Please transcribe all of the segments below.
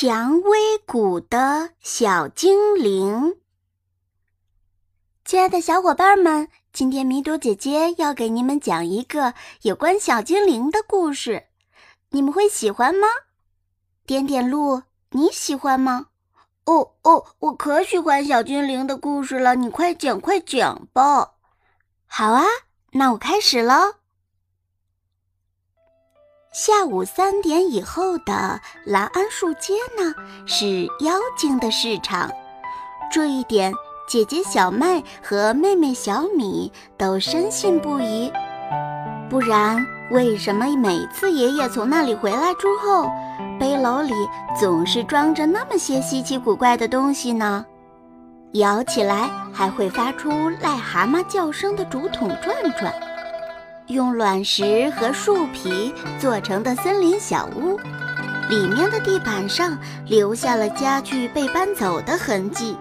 蔷薇谷的小精灵，亲爱的小伙伴们，今天米朵姐姐要给你们讲一个有关小精灵的故事，你们会喜欢吗？点点鹿，你喜欢吗？哦哦，我可喜欢小精灵的故事了，你快讲快讲吧。好啊，那我开始喽。下午三点以后的蓝桉树街呢，是妖精的市场。这一点，姐姐小麦和妹妹小米都深信不疑。不然，为什么每次爷爷从那里回来之后，背篓里总是装着那么些稀奇古怪的东西呢？摇起来还会发出癞蛤蟆叫声的竹筒转转。用卵石和树皮做成的森林小屋，里面的地板上留下了家具被搬走的痕迹，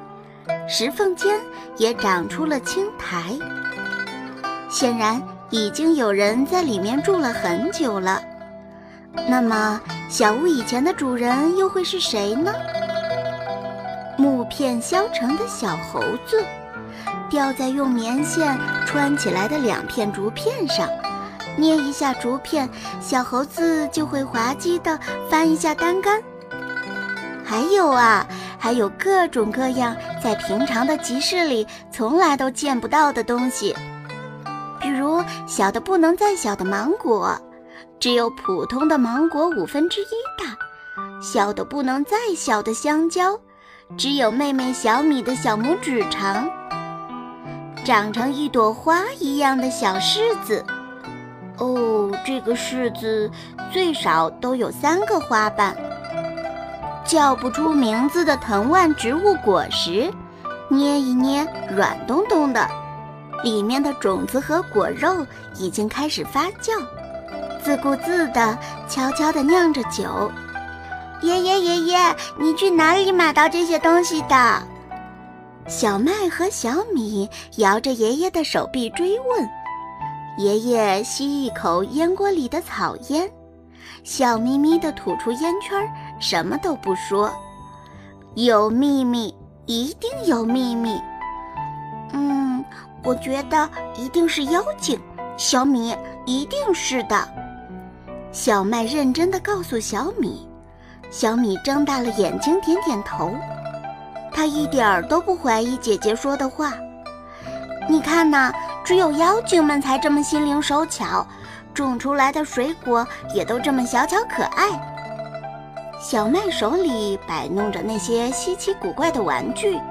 石缝间也长出了青苔。显然，已经有人在里面住了很久了。那么，小屋以前的主人又会是谁呢？木片削成的小猴子。吊在用棉线穿起来的两片竹片上，捏一下竹片，小猴子就会滑稽地翻一下单杆。还有啊，还有各种各样在平常的集市里从来都见不到的东西，比如小的不能再小的芒果，只有普通的芒果五分之一大；小的不能再小的香蕉，只有妹妹小米的小拇指长。长成一朵花一样的小柿子，哦，这个柿子最少都有三个花瓣。叫不出名字的藤蔓植物果实，捏一捏软咚咚的，里面的种子和果肉已经开始发酵，自顾自地悄悄地酿着酒。爷爷爷爷，你去哪里买到这些东西的？小麦和小米摇着爷爷的手臂追问，爷爷吸一口烟锅里的草烟，笑眯眯地吐出烟圈，什么都不说。有秘密，一定有秘密。嗯，我觉得一定是妖精。小米，一定是的。小麦认真地告诉小米，小米睁大了眼睛，点点头。他一点儿都不怀疑姐姐说的话。你看呐，只有妖精们才这么心灵手巧，种出来的水果也都这么小巧可爱。小麦手里摆弄着那些稀奇古怪的玩具，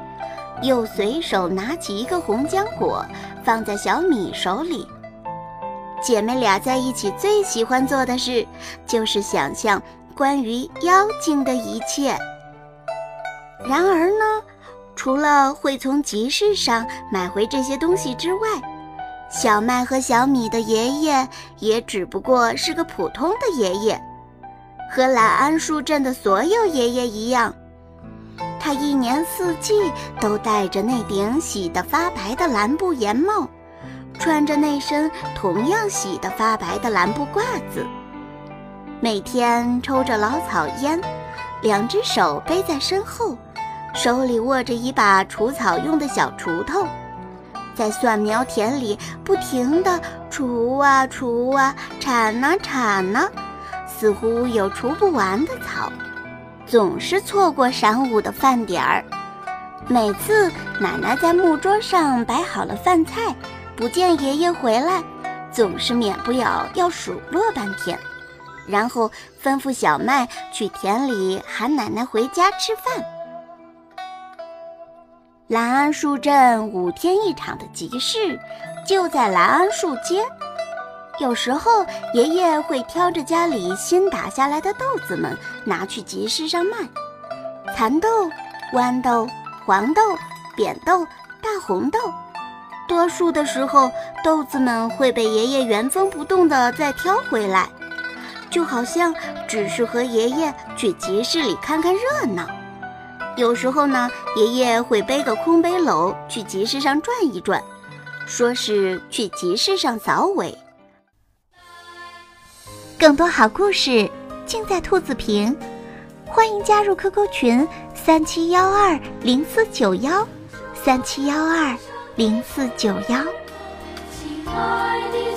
又随手拿起一个红浆果放在小米手里。姐妹俩在一起最喜欢做的事，就是想象关于妖精的一切。然而呢，除了会从集市上买回这些东西之外，小麦和小米的爷爷也只不过是个普通的爷爷，和蓝安树镇的所有爷爷一样，他一年四季都戴着那顶洗得发白的蓝布檐帽，穿着那身同样洗得发白的蓝布褂子，每天抽着老草烟，两只手背在身后。手里握着一把除草用的小锄头，在蒜苗田里不停地除啊除啊，铲啊铲啊，似乎有除不完的草，总是错过晌午的饭点儿。每次奶奶在木桌上摆好了饭菜，不见爷爷回来，总是免不了要数落半天，然后吩咐小麦去田里喊奶奶回家吃饭。蓝桉树镇五天一场的集市，就在蓝桉树街。有时候，爷爷会挑着家里新打下来的豆子们拿去集市上卖。蚕豆、豌豆、黄豆、扁豆、大红豆，多数的时候，豆子们会被爷爷原封不动地再挑回来，就好像只是和爷爷去集市里看看热闹。有时候呢，爷爷会背个空背篓去集市上转一转，说是去集市上扫尾。更多好故事尽在兔子坪，欢迎加入 QQ 群三七幺二零四九幺，三七幺二零四九幺。亲爱的。